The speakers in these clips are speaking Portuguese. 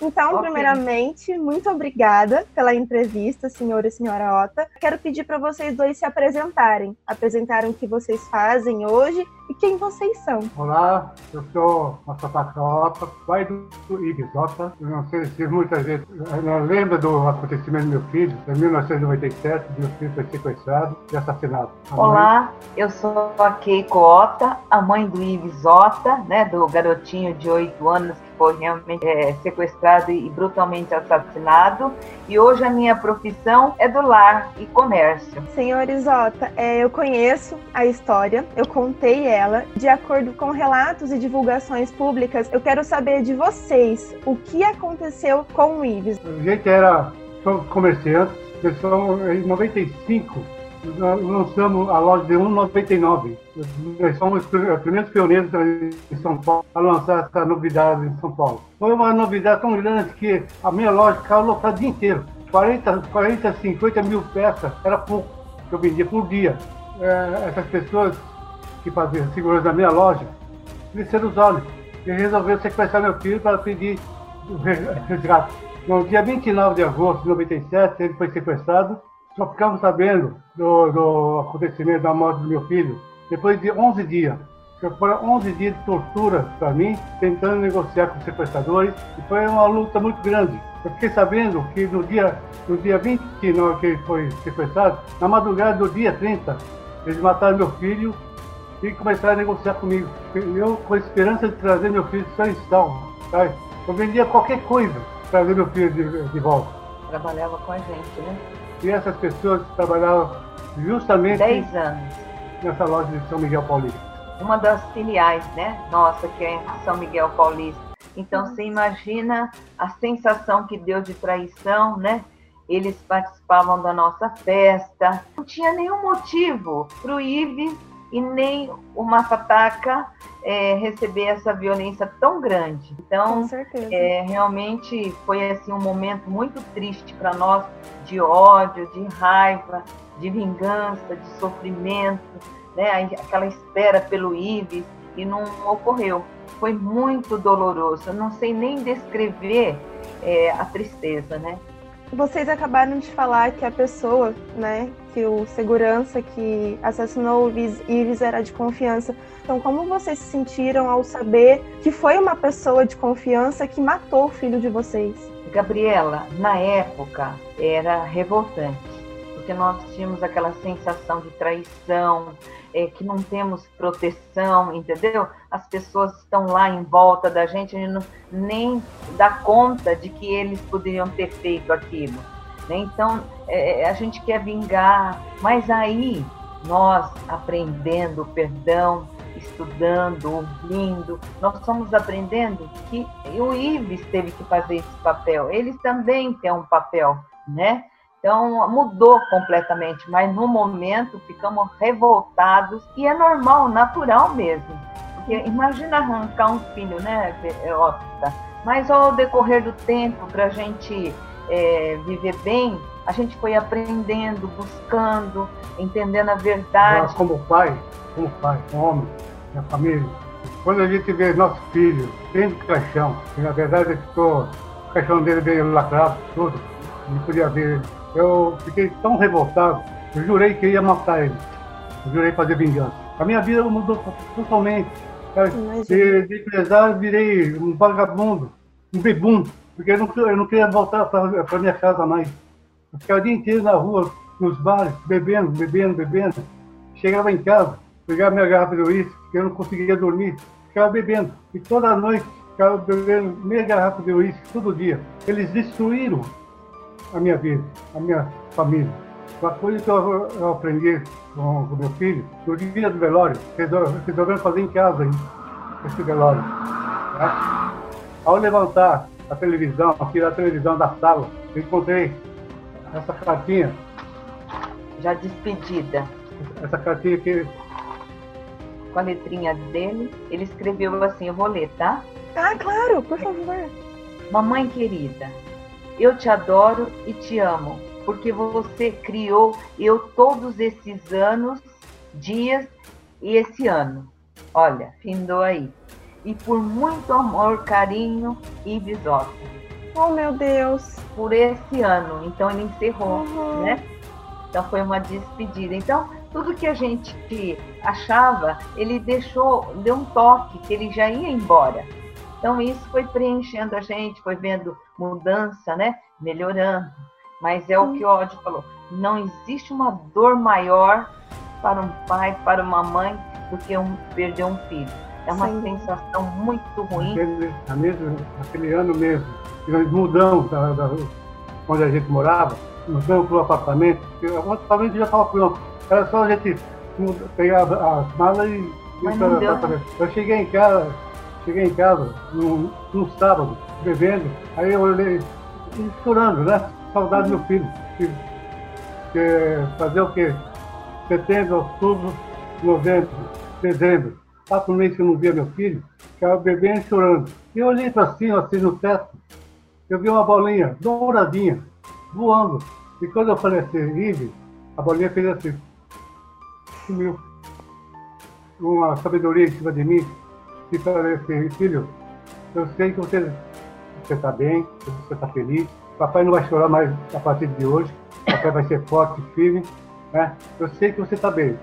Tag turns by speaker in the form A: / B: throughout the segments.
A: Então, okay. primeiramente, muito obrigada pela entrevista, senhor e senhora Ota. Quero pedir para vocês dois se apresentarem, apresentarem o que vocês fazem hoje e quem vocês são.
B: Olá, eu sou Massapata Ota, pai do Ives Ota. Eu não sei se muita gente lembra do acontecimento do meu filho, em 1997, meu filho foi sequestrado e assassinado.
C: Olá, eu sou a Keiko Ota, a mãe do Ives Ota, né, do garotinho de 8 anos que foi realmente é, sequestrado e brutalmente assassinado. E hoje a minha profissão é do lar e comércio.
A: Senhor Isota, é, eu conheço a história, eu contei ela. De acordo com relatos e divulgações públicas, eu quero saber de vocês o que aconteceu com o Ives.
B: A gente era comerciante, pessoal em 95 nós lançamos a loja de 1,99. Nós somos os primeiros pioneiros em São Paulo a lançar essa novidade em São Paulo. Foi uma novidade tão grande que a minha loja ficava lotada o dia inteiro. 40, 40, 50 mil peças era pouco que eu vendia por dia. É, essas pessoas que faziam segurança na minha loja cresceram os olhos e resolveram sequestrar meu filho para pedir resgate. No dia 29 de agosto de 97, ele foi sequestrado só ficamos sabendo do, do acontecimento da morte do meu filho depois de 11 dias. Foram 11 dias de tortura para mim, tentando negociar com os sequestradores, e foi uma luta muito grande. Eu fiquei sabendo que no dia, no dia 29 que ele foi sequestrado, na madrugada do dia 30, eles mataram meu filho e começaram a negociar comigo. Eu, com a esperança de trazer meu filho só em salvo, sabe? Eu vendia qualquer coisa para trazer meu filho de, de volta.
C: Trabalhava com a gente, né?
B: E essas pessoas trabalhavam justamente
C: 10 anos
B: nessa loja de São Miguel Paulista.
C: Uma das filiais, né? Nossa, que é em São Miguel Paulista. Então você imagina a sensação que deu de traição, né? Eles participavam da nossa festa. Não tinha nenhum motivo para o Ives e nem o Masataka é, receber essa violência tão grande. Então, é, realmente foi assim um momento muito triste para nós, de ódio, de raiva, de vingança, de sofrimento, né? Aquela espera pelo Ives e não ocorreu. Foi muito doloroso. Eu não sei nem descrever é, a tristeza, né?
A: Vocês acabaram de falar que a pessoa, né, que o segurança que assassinou o Ives era de confiança. Então, como vocês se sentiram ao saber que foi uma pessoa de confiança que matou o filho de vocês?
C: Gabriela, na época era revoltante, porque nós tínhamos aquela sensação de traição, é, que não temos proteção, entendeu? As pessoas estão lá em volta da gente, a gente não, nem dá conta de que eles poderiam ter feito aquilo. Né? Então, é, é a gente quer vingar, mas aí nós aprendendo perdão, estudando, ouvindo, nós estamos aprendendo que o Ives teve que fazer esse papel, eles também têm um papel, né? Então mudou completamente, mas no momento ficamos revoltados e é normal, natural mesmo. Porque imagina arrancar um filho, né, Ópita? Mas ao decorrer do tempo, para a gente é, viver bem, a gente foi aprendendo, buscando, entendendo a verdade.
B: como pai, como pai, como homem, minha família, quando a gente vê nosso filho dentro do caixão, e na verdade ficou, o caixão dele veio lacrado, tudo, não podia ver eu fiquei tão revoltado, eu jurei que ia matar ele. Eu jurei fazer vingança. A minha vida mudou totalmente. De, de empresário, virei um vagabundo, um bebum, porque eu não, eu não queria voltar para minha casa mais. Eu ficava o dia inteiro na rua, nos bares, bebendo, bebendo, bebendo. Chegava em casa, pegava minha garrafa de uísque, porque eu não conseguia dormir, ficava bebendo. E toda noite ficava bebendo meia garrafa de uísque, todo dia. Eles destruíram a minha vida, a minha família. Uma coisa que eu, eu aprendi com o meu filho, no dia do velório, resolvemos fazer em casa hein, esse velório. Tá? Ao levantar a televisão, tirar a televisão da sala, eu encontrei essa cartinha.
C: Já despedida.
B: Essa cartinha que.
C: Com a letrinha dele, ele escreveu assim: eu vou ler, tá?
A: Ah, claro, por favor.
C: Mamãe querida, eu te adoro e te amo, porque você criou eu todos esses anos, dias e esse ano. Olha, findou aí. E por muito amor, carinho e bisota.
A: Oh, meu Deus.
C: Por esse ano. Então ele encerrou,
A: Uhum.
C: né? Então foi uma despedida. Então, tudo que a gente achava, ele deixou, deu um toque que ele já ia embora. Então isso foi preenchendo a gente, foi vendo mudança, né? Melhorando. Mas é o que o Odd falou, não existe uma dor maior para um pai, para uma mãe, do que um, perder um filho. É uma
A: Sim.
C: sensação muito ruim.
B: Aquele, a mesma, aquele ano mesmo, que nós mudamos da, da- onde a gente morava, mudamos para o apartamento, porque o apartamento já estava pronto. Era só a gente muda- pegar as malas e ir para o
C: deu,
B: apartamento. Eu cheguei em casa, cheguei em casa num, num sábado, bebendo, aí eu olhei, chorando, né? Saudade do meu filho. Que, que fazer o quê? Setembro, outubro, novembro, dezembro. Quatro meses que eu não via meu filho, ficava bebendo e chorando. E eu olhei para cima, assim, no teto, eu vi uma bolinha douradinha, voando. E quando eu falei assim, Ive, a bolinha fez assim, sumiu. Uma sabedoria em cima de mim, e falei assim, filho, eu sei que você está bem, que você está feliz, papai não vai chorar mais a partir de hoje, papai vai ser forte firme, né? Eu sei que você está bem.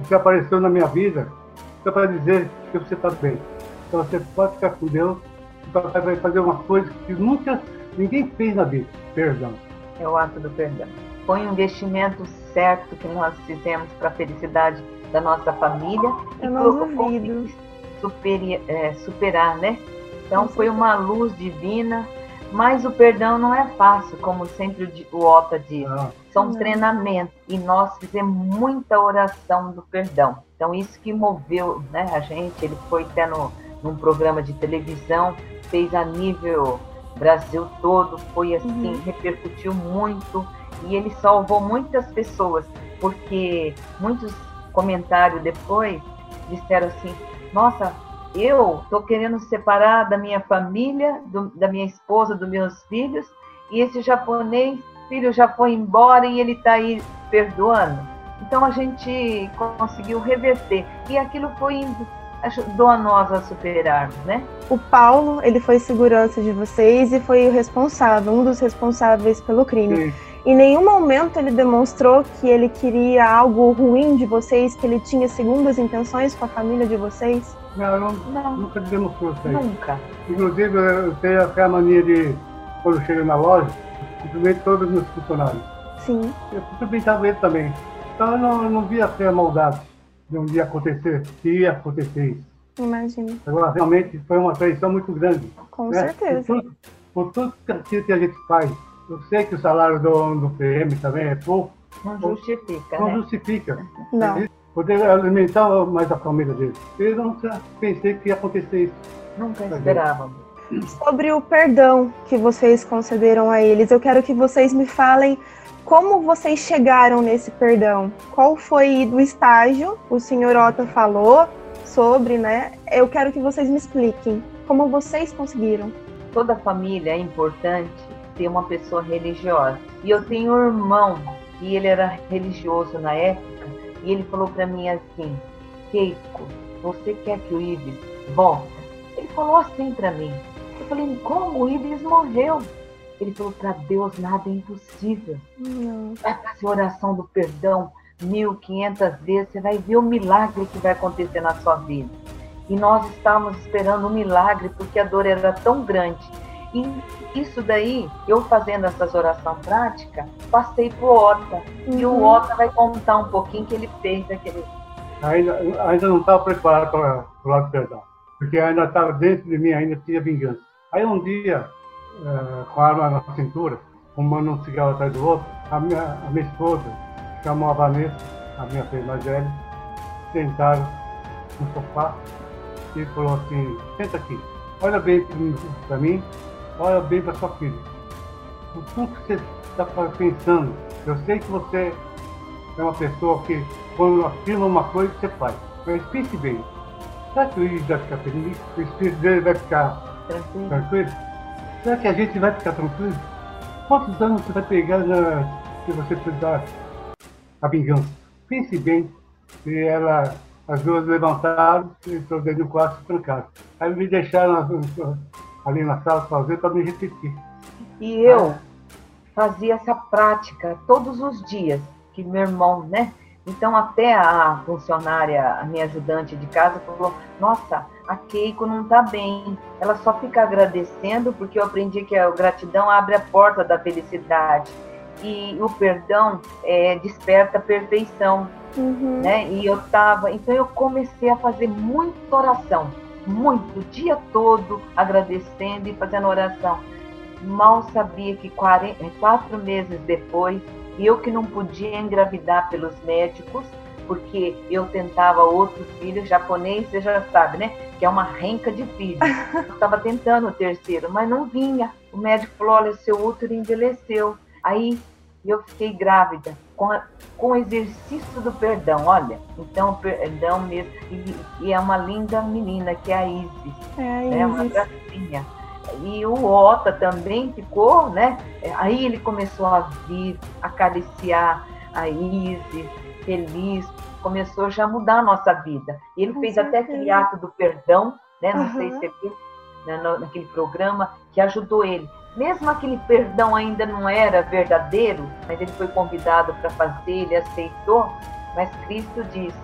B: Você apareceu na minha vida para dizer que você está bem. Então você pode ficar com Deus, e papai vai fazer uma coisa que nunca ninguém fez na vida. Perdão.
C: é o ato do perdão. Foi um investimento certo que nós fizemos para a felicidade da nossa família
A: Eu
C: e
A: duvido.
C: conseguir superi- é, superar, né? Então foi uma luz divina, mas o perdão não é fácil, como sempre o Ota diz.
B: Ah,
C: São
A: Não.
C: treinamentos e nós fizemos muita oração do perdão. Então isso que moveu né, a gente, ele foi até no, num programa de televisão, fez a nível Brasil todo, foi assim,
A: Uhum.
C: repercutiu muito e ele salvou muitas pessoas, porque muitos comentários depois disseram assim, nossa, eu tô querendo separar da minha família, do- da minha esposa, dos meus filhos, e esse japonês, filho já foi embora e ele está aí perdoando. Então a gente conseguiu reverter e aquilo foi ajudou a nós a superarmos, né?
A: O Paulo, ele foi segurança de vocês e foi o responsável, um dos responsáveis pelo crime.
B: sim.
A: Em nenhum momento ele demonstrou que ele queria algo ruim de vocês, que ele tinha segundas intenções com a família de vocês.
B: Não, não-
C: Não,
B: nunca demonstrou isso aí.
C: nunca.
B: Inclusive, eu tenho até a mania de, quando chego na loja, cumprimento todos os meus funcionários.
A: Sim.
B: Eu cumprimentava ele também. Então eu não, não via até a maldade de um dia acontecer, que ia acontecer isso.
A: Imagino.
B: Agora, realmente, foi uma traição muito grande.
A: Com
B: né?
A: certeza.
B: Por tudo, por tudo aquilo que a gente faz. Eu sei que o salário do, do PM também é pouco,
C: Não justifica,
B: não
C: né?
B: justifica.
A: Não.
B: Ele Poder alimentar mais a família dele. Eu não pensei que ia acontecer isso.
C: Nunca esperávamos.
A: Sobre o perdão que vocês concederam a eles, eu quero que vocês me falem como vocês chegaram nesse perdão. Qual foi do estágio? O senhor Otto falou sobre, né? Eu quero que vocês me expliquem como vocês conseguiram.
C: Toda família é importante ter uma pessoa religiosa. E eu tenho um irmão que ele era religioso na época e ele falou para mim assim: Keiko, você quer que o Ives volte? Ele falou assim para mim. Eu falei: como o Ives morreu? Ele falou: para Deus nada é impossível.
A: Não.
C: Vai fazer oração do perdão 1500 vezes, você vai ver o milagre que vai acontecer na sua vida. E nós estávamos esperando um milagre porque a dor era tão grande. E isso daí, eu fazendo essas orações práticas, passei pro Ota. E o
A: Uhum.
C: Ota vai contar um pouquinho que ele fez aquele.
B: Ainda, ainda não estava preparado para o lado do perdão. Porque ainda estava dentro de mim, ainda tinha vingança. Aí um dia, eh, com a arma na cintura, fumando um cigarro atrás do outro, a minha, a minha esposa chamou a Vanessa, a minha filha mais velha, sentaram no sofá e falou assim, senta aqui, olha bem para mim, olha bem para sua filha. O que você está pensando, eu sei que você é uma pessoa que, quando afirma uma coisa, você faz. Mas pense bem, será que o Ives vai ficar feliz? O espírito dele vai ficar
C: Tranquilo.
B: tranquilo? Será que a gente vai ficar tranquilo? Quantos anos você vai pegar se você precisar a vingança? Pense bem. E ela, as duas levantaram, entrou dentro do quarto e trancaram. Aí me deixaram ali na sala sozinho para me repetir.
C: E eu fazia essa prática todos os dias, que meu irmão, né? Então até a funcionária, a minha ajudante de casa, falou, nossa, a Keiko não está bem. Ela só fica agradecendo porque eu aprendi que a gratidão abre a porta da felicidade e o perdão é, desperta a perfeição, uhum. né? E eu tava, então eu comecei a fazer muita oração, muito, o dia todo agradecendo e fazendo oração. Mal sabia que quatro meses depois, eu que não podia engravidar pelos médicos, porque eu tentava outro filho japonês, você já sabe, né? Que é uma renca de filhos. Eu estava tentando o terceiro, mas não vinha. O médico falou: olha, seu útero envelheceu. Aí eu fiquei grávida com, a, com o exercício do perdão, olha. Então, perdão mesmo. E, e, é uma linda menina, que é a Isis. É, a Isis. é uma gracinha. E o Ota também ficou, né? Aí ele começou a vir, acariciar a Isis, feliz, começou já a mudar a nossa vida. E ele com fez certeza. até aquele ato do perdão, né? Não uhum. sei se você viu, né, naquele programa, que ajudou ele mesmo aquele perdão ainda não era verdadeiro, mas ele foi convidado para fazer, ele aceitou, mas Cristo disse: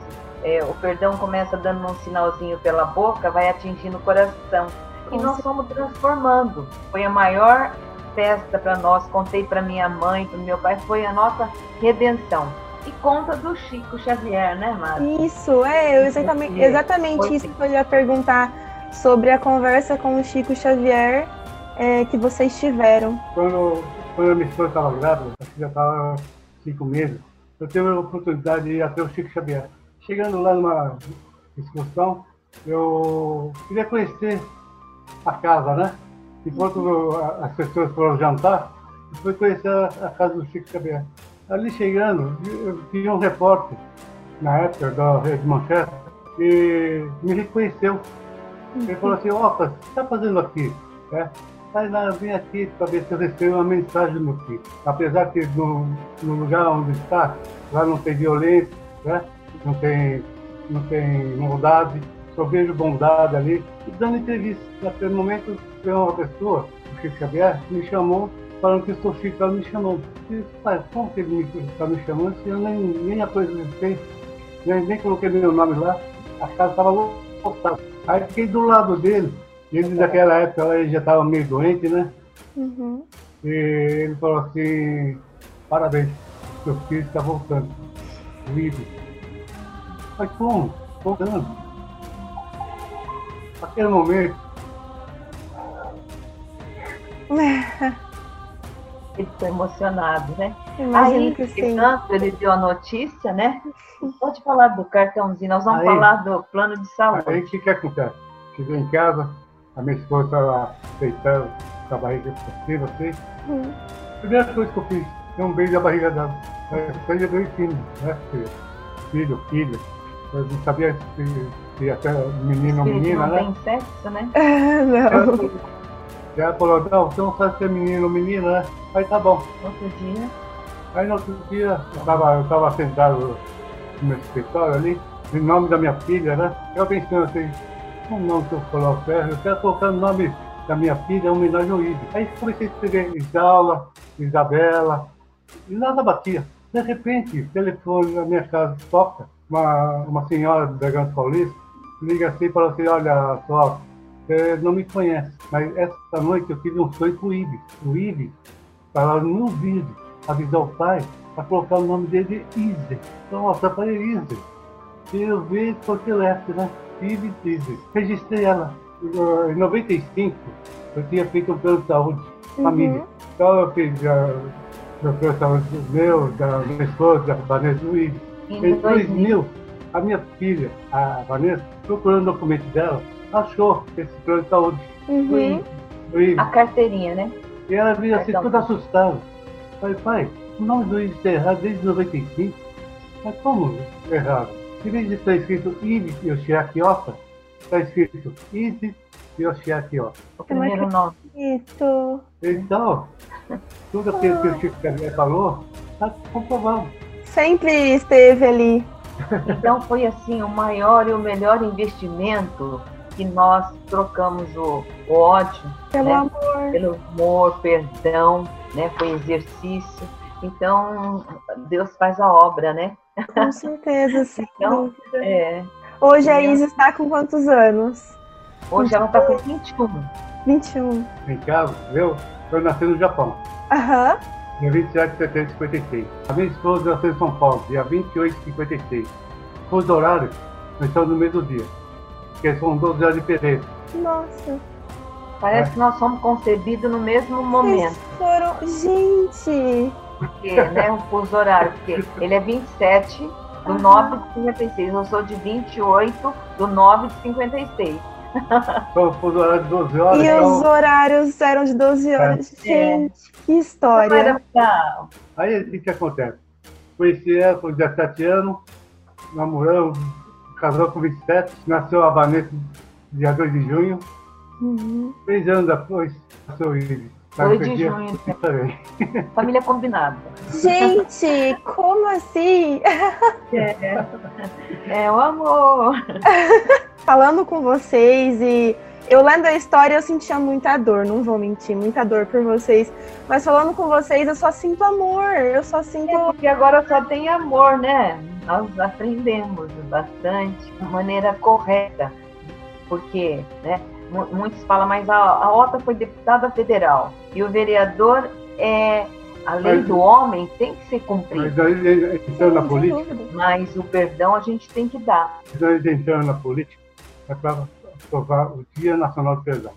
C: é, o perdão começa dando um sinalzinho pela boca, vai atingindo o coração. E nós fomos transformando. Foi a maior festa para nós. Contei para minha mãe, para meu pai, foi a nossa redenção. E conta do Chico Xavier, né, Márcia?
A: Isso, é, exatamente, exatamente isso que eu ia perguntar sobre a conversa com o Chico Xavier é, que vocês tiveram?
B: Quando, quando a minha esposa estava grávida, acho que já estava cinco meses, eu tive a oportunidade de ir até o Chico Xavier. Chegando lá numa excursão, eu queria conhecer a casa, né? Enquanto uhum. as pessoas foram jantar, eu fui conhecer a, casa do Chico Xavier. Ali chegando, eu tinha um repórter, na época, da Rede Manchester, que me reconheceu. Ele falou assim, opa, o que está fazendo aqui? É, Mas lá, vim aqui para ver se eu recebo uma mensagem meu filho. Apesar que no, no lugar onde está, lá não tem violência, né? não, tem, não tem maldade, só vejo bondade ali. E dando entrevista, naquele momento, tem uma pessoa, o Chico Xavier, me chamou falando que Chico, ela me chamando. Disse, pai, como que ele está me, chamando se eu nem, nem apresentei, nem, nem coloquei meu nome lá, a casa estava lotada. Aí fiquei do lado dele, ele naquela época ele já estava meio doente, né? Uhum. E ele falou assim, parabéns, seu filho está voltando. Vivo. Mas como? Voltando. Naquele momento.
C: Ele ficou emocionado, né? Aí, que sim. tanto ele deu a notícia, né? Pode falar do cartãozinho, nós vamos aí, falar do plano de saúde.
B: Aí o que, que acontece? Cheguei em casa, a minha esposa estava deitando com a barriga possível, assim. Uhum. Primeira coisa que eu fiz, dei um beijo na barriga dela. Seja dois filhos, né? Filho, filha. Eu não sabia se, se até menino ou menina,
C: não né? Não tem sexo, né?
A: não.
B: E ela falou, não, você não sabe se é menino ou menina, né? Aí tá bom.
C: Outro dia.
B: Aí no outro dia, eu estava eu tava sentado no meu escritório ali, em nome da minha filha, né? Eu pensando assim, o nome que eu coloco eu quero colocar o nome da minha filha em homenagem ao Ives. Aí comecei a escrever Isaula, Isabela, e nada batia. De repente, o telefone na minha casa toca, uma, uma senhora da Grande Paulista, liga assim e fala assim, olha, só, você não me conhece, mas essa noite eu tive um sonho com o Ives. O Ives estava no vídeo, avisou o pai para colocar o nome dele de Ize. Então, nossa, eu falei Ize. E eu vi por telefone, né? Steve Teaser. Registrei ela. Em 95, eu tinha feito um plano de saúde, uhum. família. Então eu fiz o plano de saúde meu, da minha esposa, da Vanessa Luiz. Em 2000, a minha filha, a Vanessa, procurando o documento dela, achou esse plano de saúde.
C: Uhum. A carteirinha, né?
B: E ela veio assim, toda assustada. Falei, pai, o nome do Luiz está errado desde 95. Mas como errado? Em vez de estar escrito Ive Yoshiaki Oka, está escrito Ive Yoshiaki Oka.
C: O primeiro nome.
A: Isso.
B: Então, tudo aquilo que o Chico Xavier falou, está comprovado.
A: Sempre esteve ali.
C: Então foi assim o maior e o melhor investimento que nós trocamos o, o ódio
A: pelo
C: né?
A: amor,
C: pelo amor, perdão, né? Foi exercício. Então Deus faz a obra, né?
A: Com certeza, sim.
C: Então, é,
A: Hoje a Isa está com quantos anos?
C: Hoje ela está com 21.
A: 21.
B: Em casa, eu, eu nasci no Japão.
A: Aham.
B: Dia 27 de setembro de 56. A minha esposa nasceu em São Paulo, dia 28 de 56. Os horários, nós estamos no mesmo dia. Porque são 12 horas de diferença.
A: Nossa.
C: Parece
B: É.
C: que nós somos concebidos no mesmo momento.
A: Vocês foram. Gente!
C: Porque, né, o fuso horário, porque ele é 27 do 9 de 56. Eu sou de 28 do 9 de 56.
B: Então, os horários de 12 horas.
A: E
B: então,
A: os horários eram de 12 horas. Gente, que
C: Não
A: história.
C: era pra...
B: Aí o que, que acontece? Conheci ela com 17 anos, namoramos, casou com 27, nasceu a Vanessa dia 2 de junho.
A: Uhum.
B: Três anos depois, nasceu o Ives.
C: 2 de junho.
B: também.
C: Família combinada.
A: Gente, como assim?
C: É, é o amor.
A: Falando com vocês e eu lendo a história eu sentia muita dor, não vou mentir, muita dor por vocês. Mas falando com vocês eu só sinto amor, eu só sinto.
C: É porque agora só tem amor, né? Nós aprendemos bastante de maneira correta. Porque, né? mu- Muitos falam, mas a, a OTA foi deputada federal e o vereador é. A lei
B: Mas-
C: do homem tem que ser
B: Mas
C: cumprida,
B: aí, entrando na política,
C: mas o perdão a gente tem que dar.
B: nós entrando na política, é para aprovar o Dia Nacional do Perdão.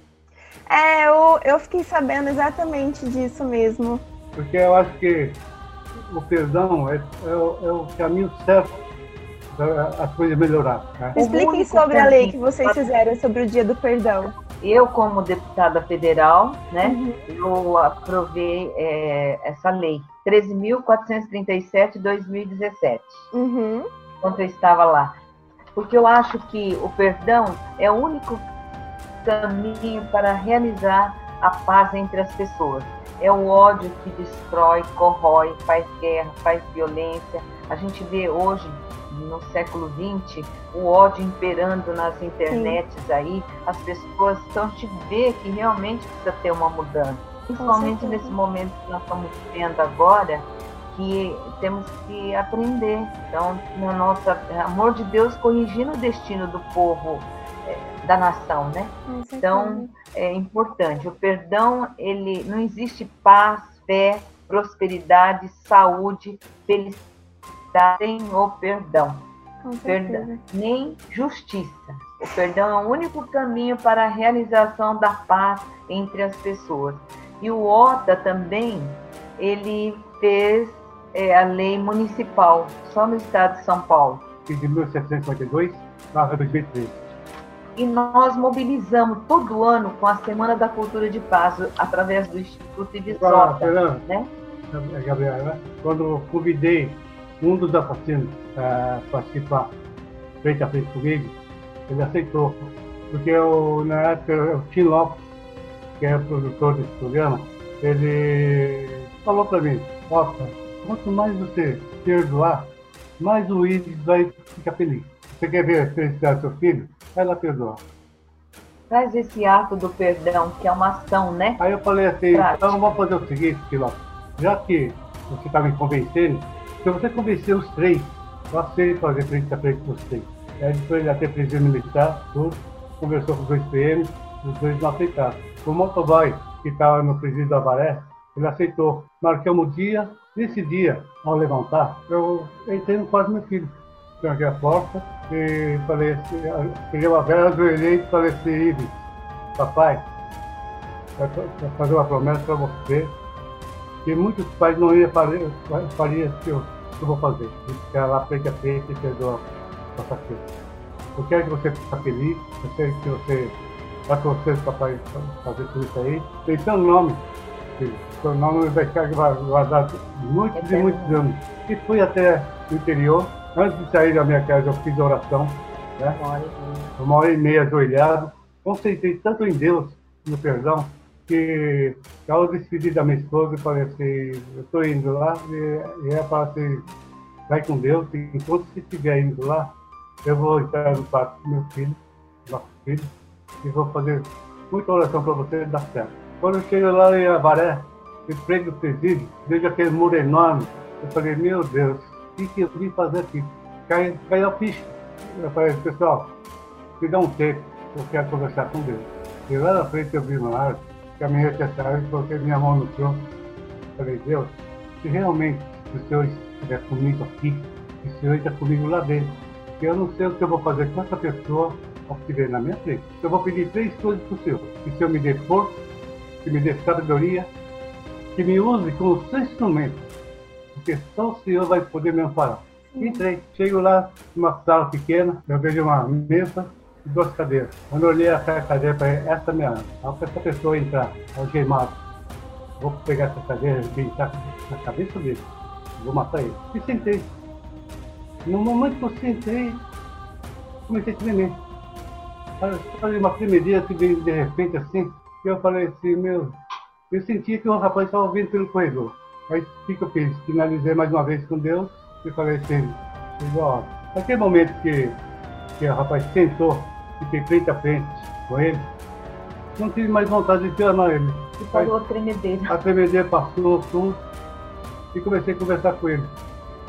A: É, eu, eu fiquei sabendo exatamente disso mesmo.
B: Porque eu acho que o perdão é, é o, é o caminho certo para as coisas melhorar. Né?
A: Expliquem sobre a lei que vocês fizeram sobre o Dia do Perdão.
C: Eu, como deputada federal, né?
A: Uhum.
C: eu aprovei é, essa lei 13.437 2017.
A: Uhum.
C: quando eu estava lá. Porque eu acho que o perdão é o único caminho para realizar a paz entre as pessoas. É o ódio que destrói, corrói, faz guerra, faz violência. A gente vê hoje, no século XX, o ódio imperando nas internets aí. As pessoas, a gente vê que realmente precisa ter uma mudança. Principalmente nesse momento que nós estamos vivendo agora, que temos que aprender. Então, na nossa amor de Deus corrigindo o destino do povo eh, da nação, né? Então, é importante. O perdão, ele não existe paz, fé, prosperidade, saúde, felicidade sem o perdão, perdão, nem justiça. O perdão é o único caminho para a realização da paz entre as pessoas. E o OTA também, ele fez é, a lei municipal, só no estado de São Paulo.
B: de 1752 barra 2013.
C: E nós mobilizamos todo ano com a Semana da Cultura de Paz, através do Instituto Ibisota,
B: Fernando,
C: né?
B: Gabriel, né? quando eu convidei um dos assassinos para participar frente a frente comigo, ele aceitou. Porque eu, na época, o Tim Lopes, que é o produtor desse programa, ele falou para mim, nossa, quanto mais você perdoar, mais o Iris vai ficar feliz. Você quer ver a felicidade do seu filho? Vai lá perdoar.
C: Traz esse ato do perdão, que é uma ação, né?
B: Aí eu falei assim, então vamos fazer o seguinte, Piloto. Já que você está me convencendo, se você convencer os três, eu aceito fazer frente a frente com os três. Aí depois ele até presídio militar, tudo, conversou com os dois PMs, os dois não aceitaram. O motoboy, que estava no presídio da Avaré, ele aceitou. Marcamos o dia, nesse dia, ao levantar, eu entrei no quarto do meu filho. Tranquei a porta e falei assim, peguei uma vela, ajoelhei e falei assim, Ives, papai, vai fazer uma promessa para você que muitos pais não iam fazer, faria que eu, que eu vou fazer. Ficar lá frente a frente e perdoar o assassino. Eu quero que você fique feliz, eu quero que você torcer para papai fazer tudo isso aí. Tem seu nome, filho. Seu nome vai ficar guardado muitos e muitos anos. E fui até o interior. Antes de sair da minha casa, eu fiz oração. Né? Uma hora e meia ajoelhado, concentrei tanto em Deus, no perdão, que ao despedir da minha esposa, eu falei assim, eu estou indo lá, e, e é para assim, vai com Deus, e enquanto você estiver indo lá, eu vou entrar no quarto do meu filho, nosso filho, e vou fazer muita oração para você dar certo. Quando eu chego lá em Avaré, em frente presídio, vejo aquele muro enorme. Eu falei, meu Deus, o que, que eu vim fazer aqui? Cai, caiu a ficha. Eu falei, pessoal, me dá um tempo, eu quero conversar com Deus. E lá na frente eu vi uma árvore, caminhei até essa árvore, coloquei minha mão no chão. Falei, Deus, se realmente o Senhor estiver comigo aqui, o Senhor está comigo lá dentro, eu não sei o que eu vou fazer com essa pessoa que vem na minha frente. Eu vou pedir três coisas para o Senhor. Que o Senhor me dê força, que me dê sabedoria, que me use como seu instrumento. Porque só o Senhor vai poder me amparar. Entrei, chego lá numa sala pequena, eu vejo uma mesa e duas cadeiras. Quando eu olhei essa cadeira, falei, essa é minha asa. essa pessoa entrar, algemado, vou pegar essa cadeira e brincar na cabeça dele. Vou matar ele. E sentei. No momento que eu sentei, comecei a tremer. Falei uma tremedeira que veio de repente assim, e eu falei assim, meu, eu senti que o rapaz estava vindo pelo corredor. Aí o que, que eu fiz? Finalizei mais uma vez com Deus e falei assim, igual, naquele momento que, que o rapaz sentou, fiquei frente a frente com ele, não tive mais vontade de amar ele.
C: E falou a tremedeira.
B: A tremedeira passou, tudo, e comecei a conversar com ele.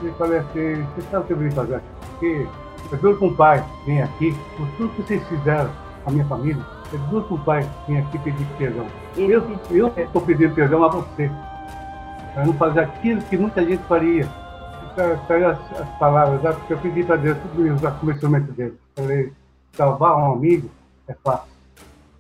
B: E falei assim, você sabe o que eu vim fazer aqui? Porque eu juro com o pai, vem aqui, por tudo que vocês fizeram, a minha família, juro com o pai, vem aqui pedir perdão. Eu estou pedindo perdão a você, para não fazer aquilo que muita gente faria. Saiu as, as palavras, né? porque eu pedi para Deus tudo isso como instrumento dele. Falei, salvar um amigo é fácil.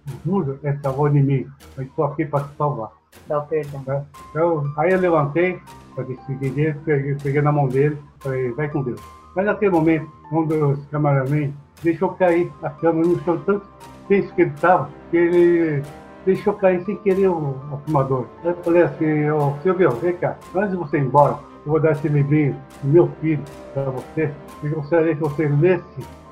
B: O duro é salvar o inimigo. Eu estou aqui para te salvar.
C: Dá o perdão.
B: Né? Então, aí eu levantei, para decidir dele, peguei, peguei na mão dele, falei, vai com Deus. Mas naquele momento, um dos camaradas deixou cair a câmera no chão, tanto tenso que ele estava, que ele deixou cair sem querer o, o fumador. Aí eu falei assim, ô Silvio, vem cá, antes de você ir embora, eu vou dar esse livrinho do meu filho para você, e gostaria que você lesse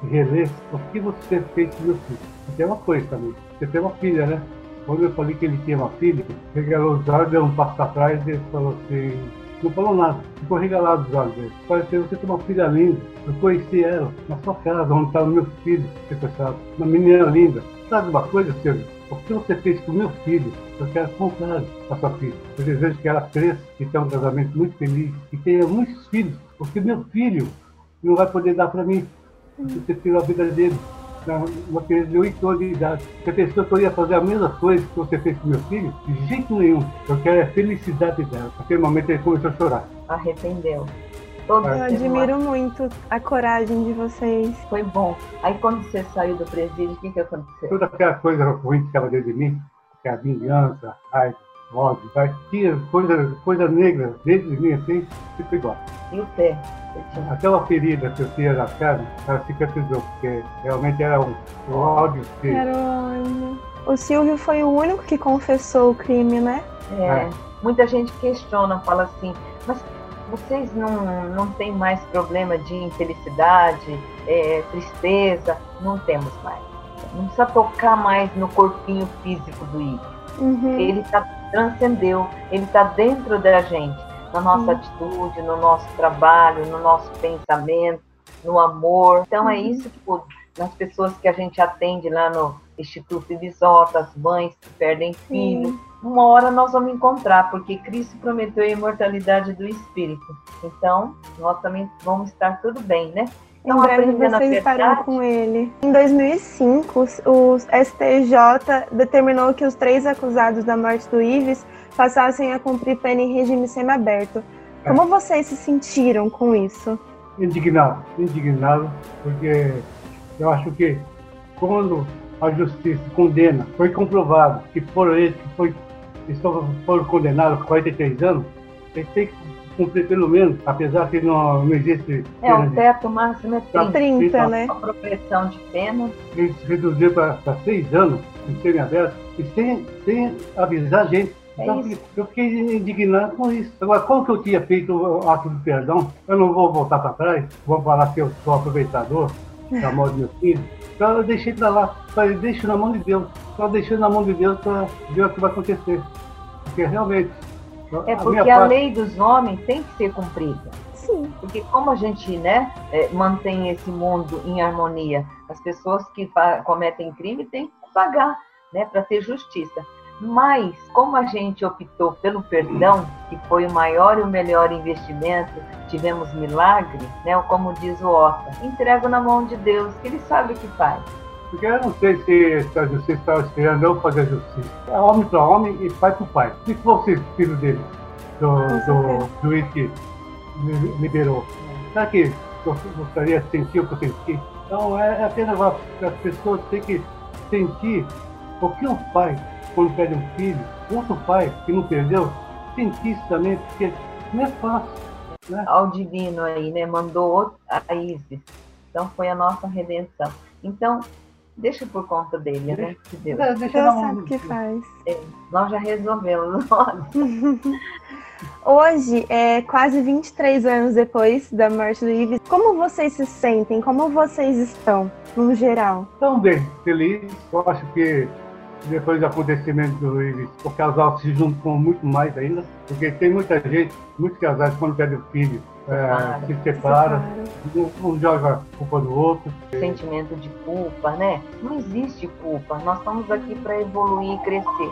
B: e relesse o que você fez com meu filho. E tem uma coisa também, você tem uma filha, né? Quando eu falei que ele tinha uma filha, regalou os olhos, deu um passo atrás e ele falou assim, não falou nada, ficou regalado os olhos dele. Parecia, você tem uma filha linda, eu conheci ela na sua casa, onde estava meu filho sequestrado, uma menina linda. Sabe uma coisa, Silvio? O que você fez com meu filho? Eu quero comprar a sua filha. Eu desejo que ela cresça, que tenha um casamento muito feliz, que tenha muitos filhos, porque meu filho não vai poder dar para mim. Você tirou a vida dele uma criança de 8 anos de idade. Você pensou que eu ia fazer a mesma coisa que você fez com meu filho? De jeito nenhum. Eu quero a felicidade dela. Naquele momento ele começou a chorar.
C: Arrependeu.
A: Todo eu admiro muito a coragem de vocês.
C: Foi bom. Aí quando você saiu do presídio, o que, que aconteceu?
B: Toda aquela coisa ruim que estava dentro de mim, que é a vingança, a raiva, ódio, vai, tinha coisa, coisa negra dentro de mim assim, ficou igual.
C: E o pé?
B: Aquela ferida que eu tinha na carne, ela cicatrizou, porque realmente era um, um ódio que...
A: Era ódio. O Silvio foi o único que confessou o crime, né?
C: É. é. Muita gente questiona, fala assim, mas vocês não, não têm mais problema de infelicidade, é, tristeza? Não temos mais. Não precisa tocar mais no corpinho físico do Igor. Uhum. Ele tá, transcendeu, ele está dentro da gente na nossa atitude, no nosso trabalho, no nosso pensamento, no amor. Então é uhum. isso que nas pessoas que a gente atende lá no Instituto Ibisota, as mães que perdem filho, uma hora nós vamos encontrar, porque Cristo prometeu a imortalidade do espírito. Então, nós também vamos estar tudo bem, né?
A: Em breve vocês estarão com ele. Em 2005, o STJ determinou que os três acusados da morte do Ives passassem a cumprir pena em regime semiaberto. É. Como vocês se sentiram com isso?
B: Indignado, indignado, porque eu acho que quando a justiça condena, foi comprovado que foram eles que foi, foram condenados a 43 anos, eles têm que cumprir pelo menos, apesar que não, não existe.
C: É, o teto máximo é 30,
A: 30 né?
C: A progressão de pena.
B: Eles reduziram para 6 anos em semi-aberto e sem, sem avisar a gente. É então, eu fiquei indignado com isso. Agora, como que eu tinha feito o ato de perdão, eu não vou voltar para trás, vou falar que eu sou aproveitador da morte do meu filho. Então eu deixei para lá, falei, deixa na mão de Deus. Só deixei na mão de Deus para ver o que vai acontecer. Porque realmente.
C: É porque a, lei dos homens tem que ser cumprida. Sim. Porque como a gente né, é, mantém esse mundo em harmonia, as pessoas que cometem crime têm que pagar, né, para ter justiça. Mas, como a gente optou pelo perdão, que foi o maior e o melhor investimento, tivemos milagre, né? Como diz o Ota, entrego na mão de Deus, que Ele sabe o que faz.
B: Porque eu não sei se a justiça estava esperando eu fazer justiça. É homem para homem e pai para pai. Se fosse filho dele, do, do juiz que liberou, será que gostaria de sentir o que eu senti? Então, é, é apenas as pessoas têm que sentir o que um pai quando perde um filho, outro pai que não perdeu, sentir isso também, porque não é fácil. Né?
C: Ao divino aí, né? Mandou a Isis. Então foi a nossa redenção. Então, deixa por conta dele, né?
A: Deus. Deus, Deus sabe o que faz.
C: É, nós já resolvemos.
A: Hoje, é, quase 23 anos depois da morte do Ives, como vocês se sentem? Como vocês estão, no geral?
B: Estão bem, feliz. Eu acho que depois do acontecimento do Ives, o casal se juntou muito mais ainda, porque tem muita gente, muitos casais, quando perdem o filho, é, se separa, um, um joga a culpa do outro.
C: Sentimento de culpa, né? Não existe culpa. Nós estamos aqui para evoluir e crescer.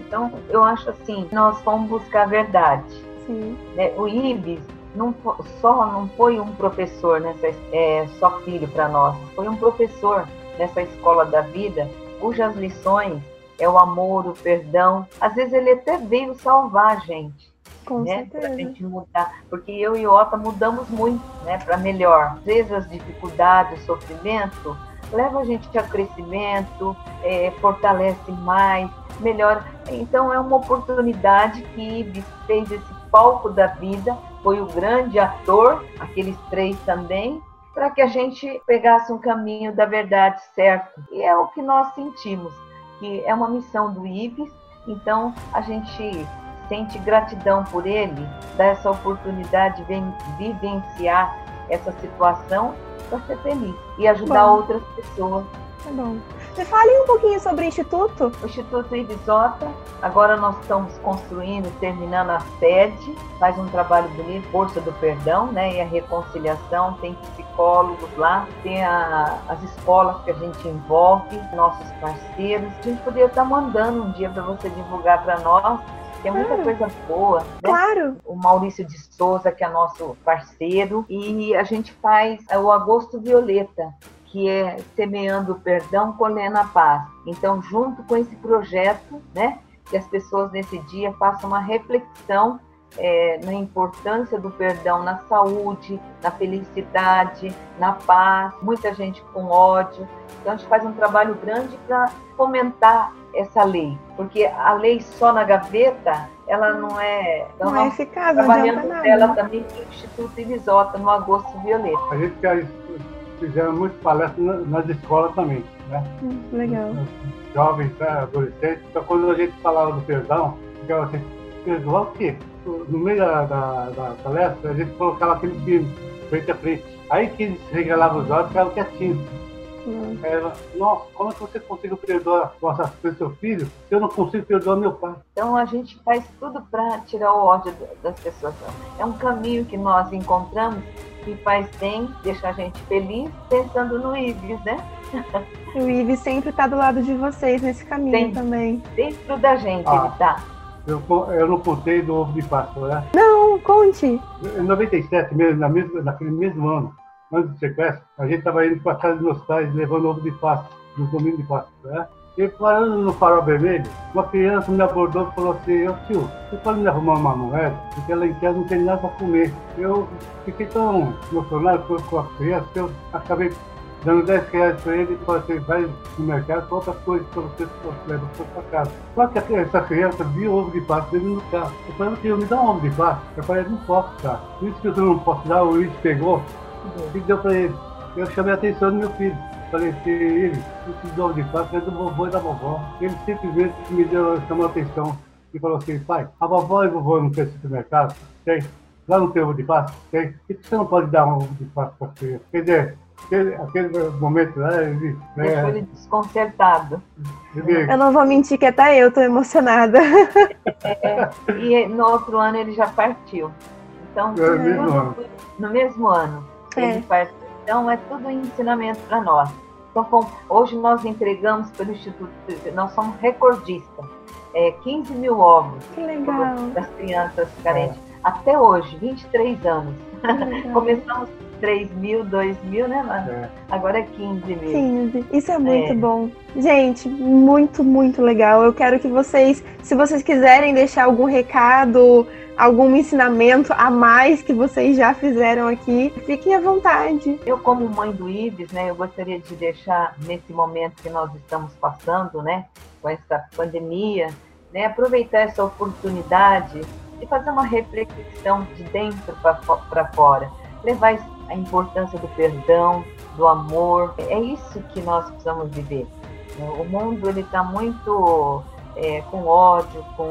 C: Então, eu acho assim, nós vamos buscar a verdade.
A: Sim.
C: Né? O Ives não só não foi um professor nessa é, só filho para nós, foi um professor nessa escola da vida cujas lições é o amor, o perdão. Às vezes ele até veio salvar a gente.
A: Com né? Para a
C: gente mudar. Porque eu e Ota mudamos muito, né? Para melhor. Às vezes as dificuldades, o sofrimento, leva a gente a crescimento, é, fortalece mais, melhora. Então é uma oportunidade que fez esse palco da vida, foi o grande ator, aqueles três também, para que a gente pegasse um caminho da verdade certo. E é o que nós sentimos, que é uma missão do IBS, então a gente sente gratidão por ele, dar essa oportunidade de vivenciar essa situação para ser feliz e ajudar bom. outras pessoas.
A: Tá bom. Me fale um pouquinho sobre o Instituto.
C: O Instituto Ibisota, agora nós estamos construindo, terminando a sede, faz um trabalho bonito, Força do Perdão, né, e a reconciliação, tem psicólogos lá, tem a, as escolas que a gente envolve, nossos parceiros. A gente poderia estar mandando um dia para você divulgar para nós, tem muita coisa boa. Né?
A: Claro.
C: O Maurício de Souza, que é nosso parceiro, e a gente faz o Agosto Violeta, que é Semeando o Perdão, Colhendo a Paz. Então, junto com esse projeto, né, que as pessoas nesse dia façam uma reflexão é, na importância do perdão na saúde, na felicidade, na paz, muita gente com ódio. Então a gente faz um trabalho grande para fomentar essa lei, porque a lei só na gaveta, ela não é.
A: Então, não é eficaz,
C: trabalhando não ela também no Instituto Irisota, no Agosto Violeta.
B: A gente quer fizeram muitas palestras nas escolas também, né?
A: Hum, legal.
B: Jovens, né, adolescentes. Então, quando a gente falava do perdão, ficava assim, perdoar o quê? No meio da, da, da palestra, a gente colocava aquele filme, frente a frente. Aí que eles regalavam os olhos, ficavam quietinhos. Hum. Ela, nossa, como é que você conseguiu perdoar o seu filho se eu não consigo perdoar meu pai?
C: Então a gente faz tudo para tirar o ódio das pessoas. É um caminho que nós encontramos que faz bem, deixa a gente feliz, pensando no Ives, né?
A: o Ives sempre está do lado de vocês nesse caminho Tem, também.
C: Dentro da gente ah, ele está.
B: Eu, eu não contei do ovo de Páscoa, né?
A: Não, conte.
B: Em 97 mesmo, na mesma, naquele mesmo ano, antes do sequestro, a gente estava indo para a casa dos meus pais levando ovo de Páscoa, no domingo de Páscoa, né? E parando no farol vermelho, uma criança me abordou e falou assim, ô tio, você pode me arrumar uma moeda? Porque lá em casa não tem nada para comer. Eu fiquei tão emocionado com a criança que eu acabei dando 10 reais para ele e falei assim, vai no mercado com outras coisas para você levar para sua casa. Só que essa criança viu o ovo de Páscoa dentro do carro. Eu falei, tio, me dá um ovo de Páscoa. Eu falei, não posso, cara. Por isso que eu não posso dar, o Luiz pegou e deu para ele. Eu chamei a atenção do meu filho. Falei assim, ele, esse ovo de Páscoa é do vovô e da vovó. Ele simplesmente me deu, chamou a atenção e falou assim, pai, a vovó e o vovô não tem supermercado? Tem. Lá não tem ovo de Páscoa? Tem. Por que você não pode dar um ovo de Páscoa para a criança? Quer dizer, aquele, aquele momento lá, né, ele.
C: Né, Deixou ele desconcertado.
A: Ele... Eu não vou mentir que até eu estou emocionada.
C: É, e no outro ano ele já partiu. Então,
B: é, mesmo
C: no mesmo ano. É. Ele partiu. Então é tudo ensinamento para nós. Então, hoje nós entregamos pelo Instituto, nós somos recordistas. É, 15 mil ovos das crianças carentes. É. Até hoje, 23 anos. Começamos 3 mil, 2 mil, né, mano? É. Agora é 15 mil.
A: 15. Isso é muito é. bom. Gente, muito, muito legal. Eu quero que vocês, se vocês quiserem deixar algum recado, algum ensinamento a mais que vocês já fizeram aqui, fiquem à vontade.
C: Eu, como mãe do Ives, né, eu gostaria de deixar nesse momento que nós estamos passando, né, com essa pandemia, né, aproveitar essa oportunidade de fazer uma reflexão de dentro para fora, levar a importância do perdão, do amor. É isso que nós precisamos viver. O mundo ele está muito é, com ódio, com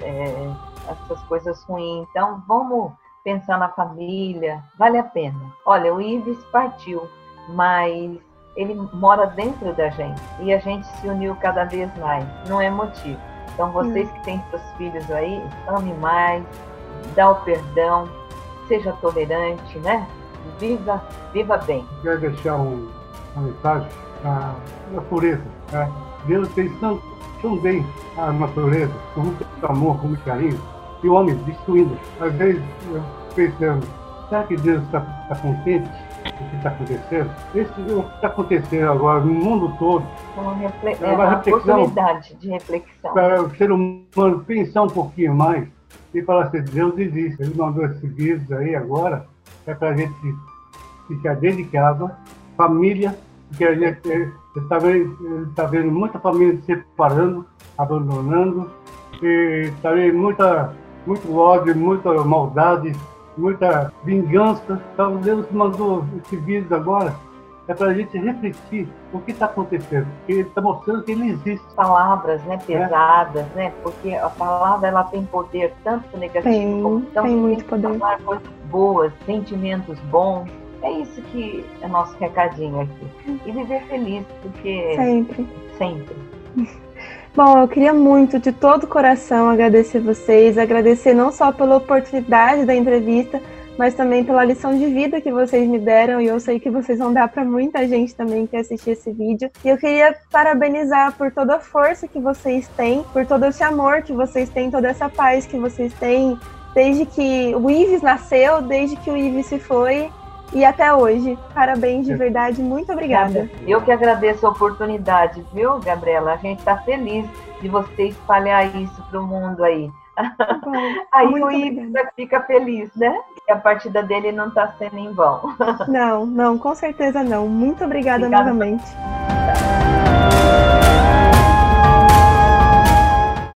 C: é, essas coisas ruins. Então vamos pensar na família, vale a pena. Olha, o Ives partiu, mas ele mora dentro da gente e a gente se uniu cada vez mais. Não é motivo. Então vocês hum. que têm seus filhos aí, ame mais, dá o perdão, seja tolerante, né? Viva, viva bem.
B: Quero deixar um, uma mensagem à natureza. Né? Deus fez tão, tão bem a natureza, com muito amor, com muito carinho, e o homem destruindo. Às vezes eu pensando, será que Deus está tá contente com o que está acontecendo? Esse, o que está acontecendo agora no mundo todo.
C: Uma, refle é uma, uma oportunidade de reflexão.
B: Para o ser humano pensar um pouquinho mais e falar assim, Deus existe. Ele mandou esse vírus aí agora é para a gente ficar dentro de casa, família, porque a gente está vendo, tá vendo muita família se separando, abandonando, e está vendo muita, muito ódio, muita maldade, muita vingança. Então Deus mandou esse vídeo agora é para a gente refletir o que está acontecendo. Ele está mostrando que ele existe.
C: Palavras, né, pesadas, é. né? Porque a palavra ela tem poder tanto negativo
A: tem, como
C: então,
A: tem muito poder.
C: Falar coisas boas, sentimentos bons. É isso que é nosso recadinho aqui. E viver feliz, porque
A: sempre,
C: sempre.
A: Bom, eu queria muito, de todo o coração, agradecer vocês, agradecer não só pela oportunidade da entrevista, mas também pela lição de vida que vocês me deram e eu sei que vocês vão dar para muita gente também que assistir esse vídeo. E eu queria parabenizar por toda a força que vocês têm, por todo esse amor que vocês têm, toda essa paz que vocês têm, desde que o Ives nasceu, desde que o Ives se foi e até hoje. Parabéns de verdade, muito obrigada.
C: Eu que agradeço a oportunidade, viu, Gabriela? A gente está feliz de você espalhar isso para o mundo aí. Bom, aí o Ives fica feliz, né? Que a partida dele não está sendo em vão.
A: Não, não, com certeza não. Muito obrigada, obrigada novamente.